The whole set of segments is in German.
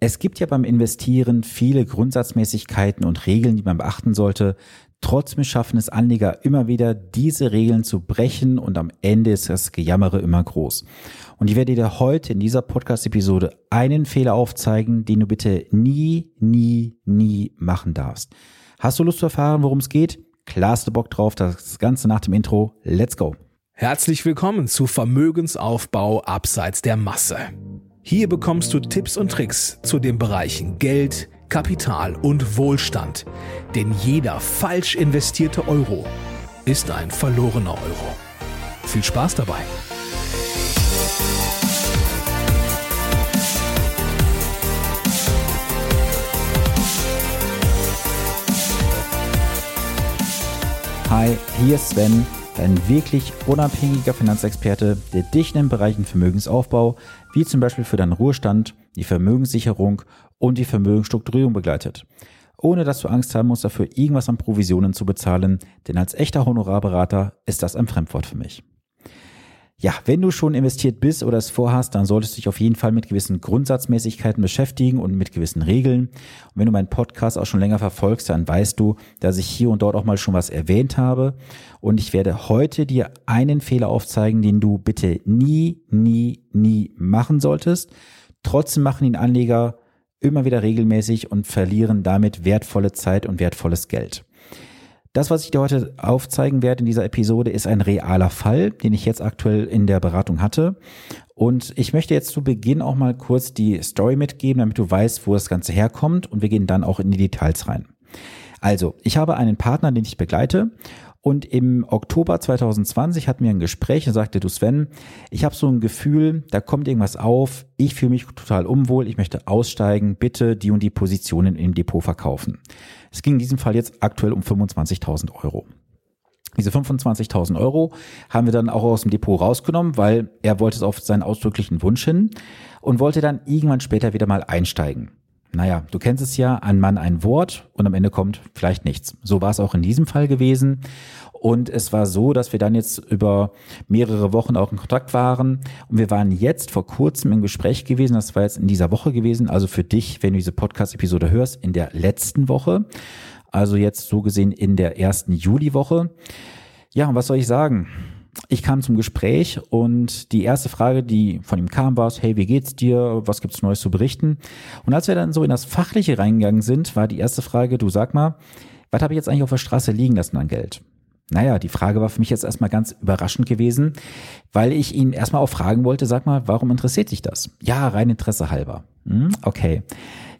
Es gibt ja beim Investieren viele Grundsatzmäßigkeiten und Regeln, die man beachten sollte. Trotzdem schaffen es Anleger immer wieder, diese Regeln zu brechen und am Ende ist das Gejammere immer groß. Und ich werde dir heute in dieser Podcast-Episode einen Fehler aufzeigen, den du bitte nie, nie, nie machen darfst. Hast du Lust zu erfahren, worum es geht? Klar hast du Bock drauf, das Ganze nach dem Intro. Let's go! Herzlich willkommen zu Vermögensaufbau abseits der Masse. Hier bekommst du Tipps und Tricks zu den Bereichen Geld, Kapital und Wohlstand. Denn jeder falsch investierte Euro ist ein verlorener Euro. Viel Spaß dabei! Hi, hier ist Sven ein wirklich unabhängiger Finanzexperte, der dich in den Bereichen Vermögensaufbau, wie zum Beispiel für deinen Ruhestand, die Vermögenssicherung und die Vermögensstrukturierung begleitet. Ohne dass du Angst haben musst, dafür irgendwas an Provisionen zu bezahlen, denn als echter Honorarberater ist das ein Fremdwort für mich. Ja, wenn du schon investiert bist oder es vorhast, dann solltest du dich auf jeden Fall mit gewissen Grundsatzmäßigkeiten beschäftigen und mit gewissen Regeln. Und wenn du meinen Podcast auch schon länger verfolgst, dann weißt du, dass ich hier und dort auch mal schon was erwähnt habe. Und ich werde heute dir einen Fehler aufzeigen, den du bitte nie, nie, nie machen solltest. Trotzdem machen ihn Anleger immer wieder regelmäßig und verlieren damit wertvolle Zeit und wertvolles Geld. Das, was ich dir heute aufzeigen werde in dieser Episode, ist ein realer Fall, den ich jetzt aktuell in der Beratung hatte. Und ich möchte jetzt zu Beginn auch mal kurz die Story mitgeben, damit du weißt, wo das Ganze herkommt. Und wir gehen dann auch in die Details rein. Also, ich habe einen Partner, den ich begleite und im Oktober 2020 hatten wir ein Gespräch und sagte, du Sven, ich habe so ein Gefühl, da kommt irgendwas auf, ich fühle mich total unwohl, ich möchte aussteigen, bitte die und die Positionen im Depot verkaufen. Es ging in diesem Fall jetzt aktuell um 25.000 Euro. Diese 25.000 Euro haben wir dann auch aus dem Depot rausgenommen, weil er wollte es auf seinen ausdrücklichen Wunsch hin und wollte dann irgendwann später wieder mal einsteigen. Naja, du kennst es ja, ein Mann ein Wort und am Ende kommt vielleicht nichts. So war es auch in diesem Fall gewesen. Und es war so, dass wir dann jetzt über mehrere Wochen auch in Kontakt waren. Und wir waren jetzt vor kurzem im Gespräch gewesen. Das war jetzt in dieser Woche gewesen. Also für dich, wenn du diese Podcast-Episode hörst, in der letzten Woche. Also jetzt so gesehen in der ersten Juliwoche. Ja, und was soll ich sagen? Ich kam zum Gespräch und die erste Frage, die von ihm kam, war, hey, wie geht's dir? Was gibt's Neues zu berichten? Und als wir dann so in das Fachliche reingegangen sind, war die erste Frage, du sag mal, was habe ich jetzt eigentlich auf der Straße liegen lassen an Geld? Naja, die Frage war für mich jetzt erstmal ganz überraschend gewesen, weil ich ihn erstmal auch fragen wollte, sag mal, warum interessiert dich das? Ja, rein Interesse halber. Hm, okay.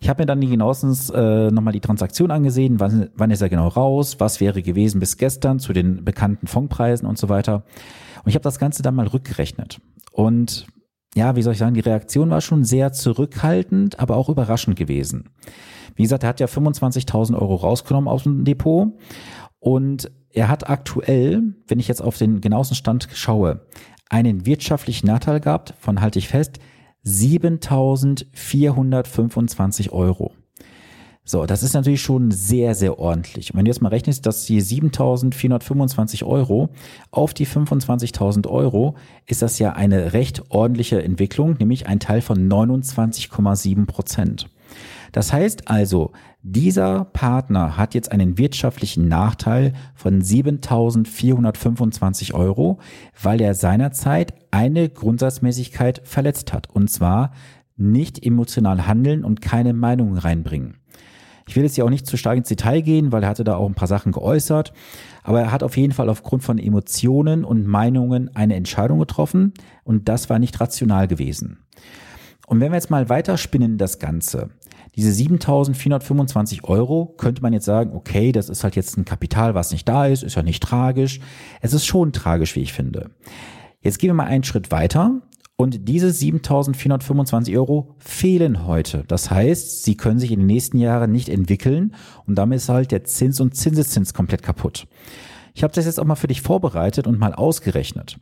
Ich habe mir dann genauestens äh, nochmal die Transaktion angesehen, wann, wann ist er genau raus, was wäre gewesen bis gestern zu den bekannten Fondpreisen und so weiter. Und ich habe das Ganze dann mal rückgerechnet. Und ja, wie soll ich sagen, die Reaktion war schon sehr zurückhaltend, aber auch überraschend gewesen. Wie gesagt, er hat ja 25.000 Euro rausgenommen aus dem Depot und er hat aktuell, wenn ich jetzt auf den genauesten Stand schaue, einen wirtschaftlichen Nachteil gehabt von, halte ich fest, 7425 Euro. So, das ist natürlich schon sehr, sehr ordentlich. Und wenn du jetzt mal rechnest, dass die 7.425 Euro auf die 25.000 Euro, ist das ja eine recht ordentliche Entwicklung, nämlich ein Teil von 29,7 Prozent. Das heißt also, dieser Partner hat jetzt einen wirtschaftlichen Nachteil von 7.425 Euro, weil er seinerzeit eine Grundsatzmäßigkeit verletzt hat. Und zwar nicht emotional handeln und keine Meinungen reinbringen. Ich will jetzt hier auch nicht zu stark ins Detail gehen, weil er hatte da auch ein paar Sachen geäußert. Aber er hat auf jeden Fall aufgrund von Emotionen und Meinungen eine Entscheidung getroffen und das war nicht rational gewesen. Und wenn wir jetzt mal weiterspinnen das Ganze, diese 7.425 Euro könnte man jetzt sagen, okay, das ist halt jetzt ein Kapital, was nicht da ist, ist ja nicht tragisch. Es ist schon tragisch, wie ich finde. Jetzt gehen wir mal einen Schritt weiter und diese 7.425 Euro fehlen heute. Das heißt, sie können sich in den nächsten Jahren nicht entwickeln und damit ist halt der Zins und Zinseszins komplett kaputt. Ich habe das jetzt auch mal für dich vorbereitet und mal ausgerechnet.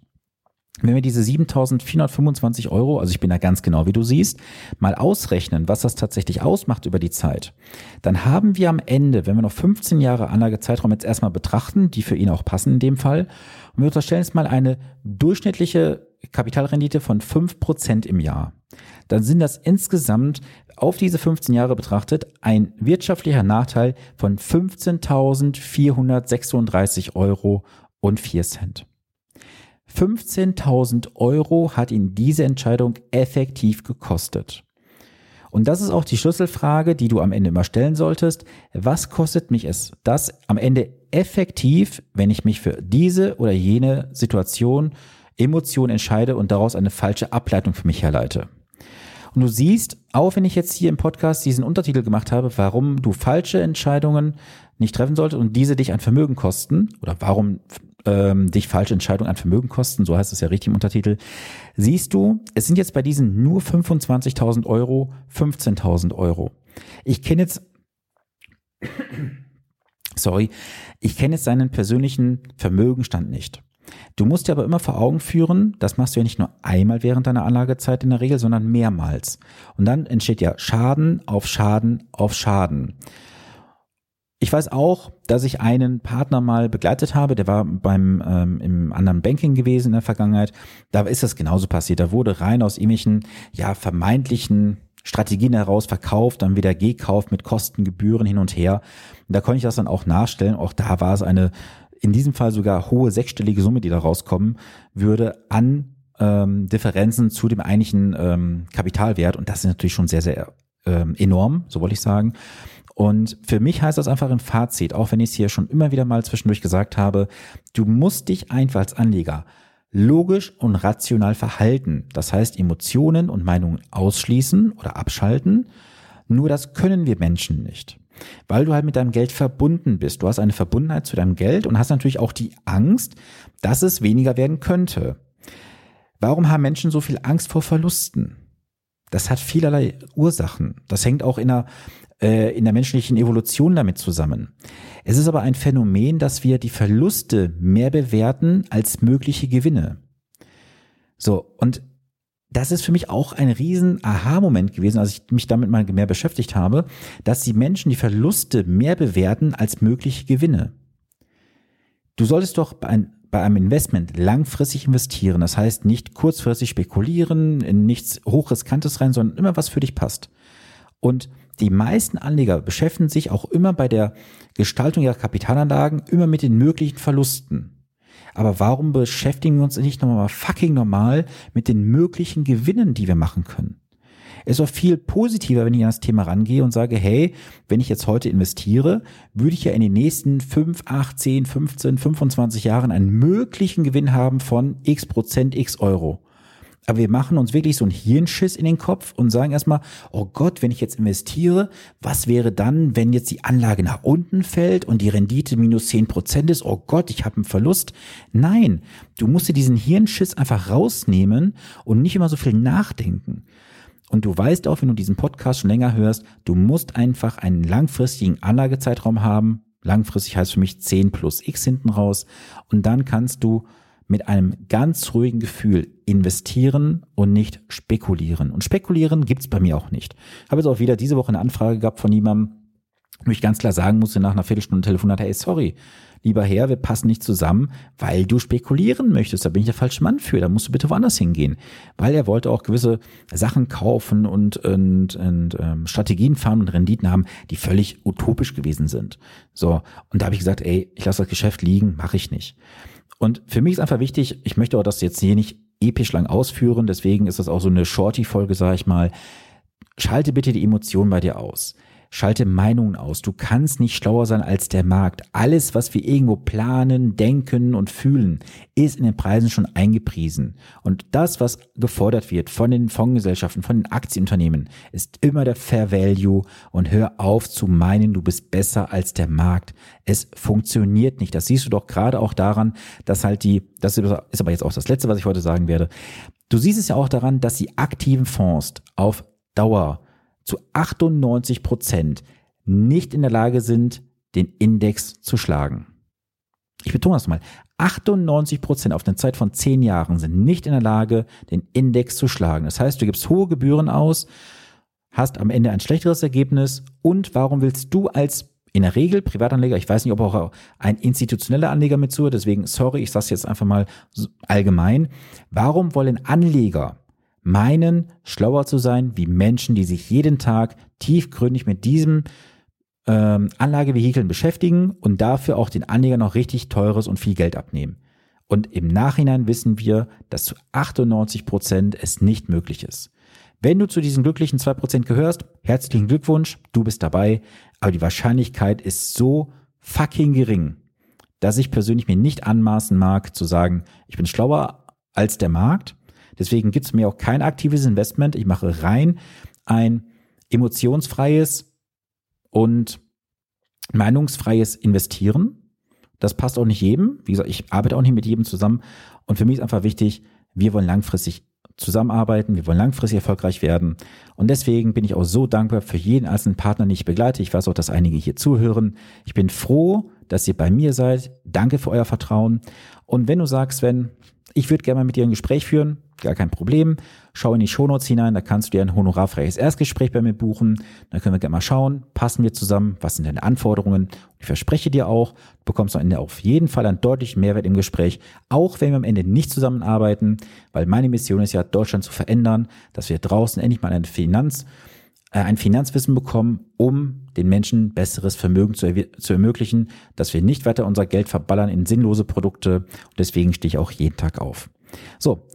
Wenn wir diese 7.425 Euro, also ich bin da ganz genau, wie du siehst, mal ausrechnen, was das tatsächlich ausmacht über die Zeit, dann haben wir am Ende, wenn wir noch 15 Jahre Anlagezeitraum jetzt erstmal betrachten, die für ihn auch passen in dem Fall, und wir unterstellen jetzt mal eine durchschnittliche Kapitalrendite von 5% im Jahr, dann sind das insgesamt auf diese 15 Jahre betrachtet ein wirtschaftlicher Nachteil von 15.436 Euro und 4 Cent. 15.000 Euro hat ihn diese Entscheidung effektiv gekostet. Und das ist auch die Schlüsselfrage, die du am Ende immer stellen solltest. Was kostet mich es, das am Ende effektiv, wenn ich mich für diese oder jene Situation, Emotion entscheide und daraus eine falsche Ableitung für mich herleite? Und du siehst, auch wenn ich jetzt hier im Podcast diesen Untertitel gemacht habe, warum du falsche Entscheidungen nicht treffen solltest und diese dich ein Vermögen kosten oder warum ähm, dich falsche Entscheidungen an Vermögen kosten, so heißt es ja richtig im Untertitel, siehst du, es sind jetzt bei diesen nur 25.000 Euro 15.000 Euro. Ich kenne jetzt, sorry, ich kenne jetzt seinen persönlichen Vermögenstand nicht. Du musst dir aber immer vor Augen führen, das machst du ja nicht nur einmal während deiner Anlagezeit in der Regel, sondern mehrmals. Und dann entsteht ja Schaden auf Schaden auf Schaden. Ich weiß auch, dass ich einen Partner mal begleitet habe, der war beim ähm, im anderen Banking gewesen in der Vergangenheit. Da ist das genauso passiert. Da wurde rein aus irgendwelchen ja vermeintlichen Strategien heraus verkauft, dann wieder gekauft mit Kosten, Gebühren hin und her. Und da konnte ich das dann auch nachstellen. Auch da war es eine in diesem Fall sogar hohe sechsstellige Summe, die da rauskommen würde an ähm, Differenzen zu dem eigentlichen ähm, Kapitalwert. Und das ist natürlich schon sehr, sehr ähm, enorm, so wollte ich sagen. Und für mich heißt das einfach im Fazit, auch wenn ich es hier schon immer wieder mal zwischendurch gesagt habe, du musst dich einfach als Anleger logisch und rational verhalten. Das heißt, Emotionen und Meinungen ausschließen oder abschalten. Nur das können wir Menschen nicht. Weil du halt mit deinem Geld verbunden bist. Du hast eine Verbundenheit zu deinem Geld und hast natürlich auch die Angst, dass es weniger werden könnte. Warum haben Menschen so viel Angst vor Verlusten? Das hat vielerlei Ursachen. Das hängt auch in äh, in der menschlichen Evolution damit zusammen. Es ist aber ein Phänomen, dass wir die Verluste mehr bewerten als mögliche Gewinne. So, und das ist für mich auch ein riesen Aha-Moment gewesen, als ich mich damit mal mehr beschäftigt habe, dass die Menschen die Verluste mehr bewerten als mögliche Gewinne. Du solltest doch bei einem Investment langfristig investieren. Das heißt nicht kurzfristig spekulieren, in nichts hochriskantes rein, sondern immer was für dich passt. Und die meisten Anleger beschäftigen sich auch immer bei der Gestaltung ihrer Kapitalanlagen immer mit den möglichen Verlusten. Aber warum beschäftigen wir uns nicht nochmal fucking normal mit den möglichen Gewinnen, die wir machen können? Es ist doch viel positiver, wenn ich an das Thema rangehe und sage, hey, wenn ich jetzt heute investiere, würde ich ja in den nächsten 5, 8, 10, 15, 25 Jahren einen möglichen Gewinn haben von x Prozent, x Euro. Aber wir machen uns wirklich so einen Hirnschiss in den Kopf und sagen erstmal, oh Gott, wenn ich jetzt investiere, was wäre dann, wenn jetzt die Anlage nach unten fällt und die Rendite minus zehn Prozent ist? Oh Gott, ich habe einen Verlust. Nein, du musst dir diesen Hirnschiss einfach rausnehmen und nicht immer so viel nachdenken. Und du weißt auch, wenn du diesen Podcast schon länger hörst, du musst einfach einen langfristigen Anlagezeitraum haben. Langfristig heißt für mich 10 plus X hinten raus. Und dann kannst du mit einem ganz ruhigen Gefühl investieren und nicht spekulieren. Und spekulieren gibt's bei mir auch nicht. Habe jetzt auch wieder diese Woche eine Anfrage gehabt von jemandem, wo ich ganz klar sagen musste nach einer Viertelstunde Telefonat, hey, sorry, lieber Herr, wir passen nicht zusammen, weil du spekulieren möchtest. Da bin ich der falsche Mann für. Da musst du bitte woanders hingehen. Weil er wollte auch gewisse Sachen kaufen und, und, und ähm, Strategien fahren und Renditen haben, die völlig utopisch gewesen sind. So, und da habe ich gesagt, ey, ich lasse das Geschäft liegen, mache ich nicht. Und für mich ist einfach wichtig, ich möchte auch das jetzt hier nicht episch lang ausführen, deswegen ist das auch so eine Shorty-Folge, sage ich mal. Schalte bitte die Emotionen bei dir aus. Schalte Meinungen aus. Du kannst nicht schlauer sein als der Markt. Alles, was wir irgendwo planen, denken und fühlen, ist in den Preisen schon eingepriesen. Und das, was gefordert wird von den Fondsgesellschaften, von den Aktienunternehmen, ist immer der Fair Value. Und hör auf zu meinen, du bist besser als der Markt. Es funktioniert nicht. Das siehst du doch gerade auch daran, dass halt die, das ist aber jetzt auch das Letzte, was ich heute sagen werde. Du siehst es ja auch daran, dass die aktiven Fonds auf Dauer zu 98 Prozent nicht in der Lage sind, den Index zu schlagen. Ich betone das mal. 98 Prozent auf eine Zeit von 10 Jahren sind nicht in der Lage, den Index zu schlagen. Das heißt, du gibst hohe Gebühren aus, hast am Ende ein schlechteres Ergebnis und warum willst du als in der Regel Privatanleger, ich weiß nicht, ob auch ein institutioneller Anleger mit zuhört, deswegen sorry, ich sage es jetzt einfach mal allgemein. Warum wollen Anleger meinen, schlauer zu sein wie Menschen, die sich jeden Tag tiefgründig mit diesem ähm, Anlagevehikeln beschäftigen und dafür auch den Anlegern noch richtig teures und viel Geld abnehmen? Und im Nachhinein wissen wir, dass zu 98 Prozent es nicht möglich ist. Wenn du zu diesen glücklichen 2% gehörst, herzlichen Glückwunsch, du bist dabei, aber die Wahrscheinlichkeit ist so fucking gering, dass ich persönlich mir nicht anmaßen mag zu sagen, ich bin schlauer als der Markt. Deswegen gibt es mir auch kein aktives Investment. Ich mache rein ein emotionsfreies und meinungsfreies Investieren. Das passt auch nicht jedem. Wie gesagt, ich arbeite auch nicht mit jedem zusammen. Und für mich ist einfach wichtig, wir wollen langfristig zusammenarbeiten, wir wollen langfristig erfolgreich werden. Und deswegen bin ich auch so dankbar für jeden einzelnen Partner, den ich begleite. Ich weiß auch, dass einige hier zuhören. Ich bin froh, dass ihr bei mir seid. Danke für euer Vertrauen. Und wenn du sagst, wenn ich würde gerne mal mit dir ein Gespräch führen, gar kein Problem. Schau in die Shownotes hinein, da kannst du dir ein honorarfreies Erstgespräch bei mir buchen. Dann können wir gerne mal schauen, passen wir zusammen, was sind deine Anforderungen. Ich verspreche dir auch, du bekommst am Ende auf jeden Fall einen deutlichen Mehrwert im Gespräch, auch wenn wir am Ende nicht zusammenarbeiten, weil meine Mission ist ja, Deutschland zu verändern, dass wir draußen endlich mal eine Finanz, äh, ein Finanzwissen bekommen, um den Menschen besseres Vermögen zu, zu, ermöglichen, dass wir nicht weiter unser Geld verballern in sinnlose Produkte. Und deswegen stehe ich auch jeden Tag auf. So,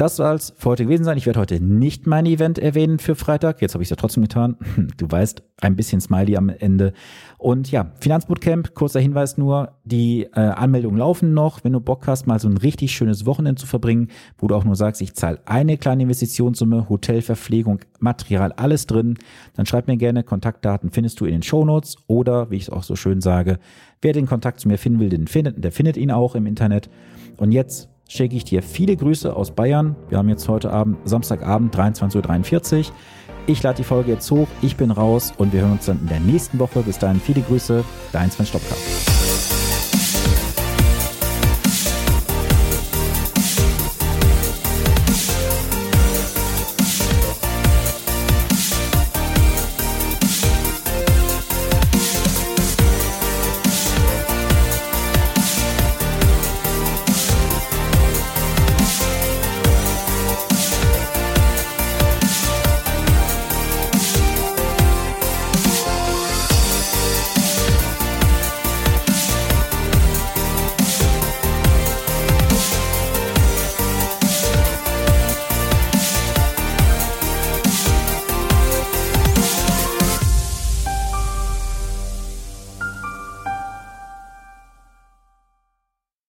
das soll es für heute gewesen sein. Ich werde heute nicht mein Event erwähnen für Freitag. Jetzt habe ich es ja trotzdem getan. Du weißt, ein bisschen Smiley am Ende. Und ja, Finanzbootcamp, kurzer Hinweis nur, die äh, Anmeldungen laufen noch. Wenn du Bock hast, mal so ein richtig schönes Wochenende zu verbringen, wo du auch nur sagst, ich zahle eine kleine Investitionssumme, Hotel, Verpflegung, Material, alles drin, dann schreib mir gerne. Kontaktdaten findest du in den Shownotes oder, wie ich es auch so schön sage, wer den Kontakt zu mir finden will, den findet, der findet ihn auch im Internet. Und jetzt schicke ich dir viele Grüße aus Bayern. Wir haben jetzt heute Abend, Samstagabend, 23.43 Uhr. Ich lade die Folge jetzt hoch, ich bin raus und wir hören uns dann in der nächsten Woche. Bis dahin viele Grüße, dein Sven Stopka.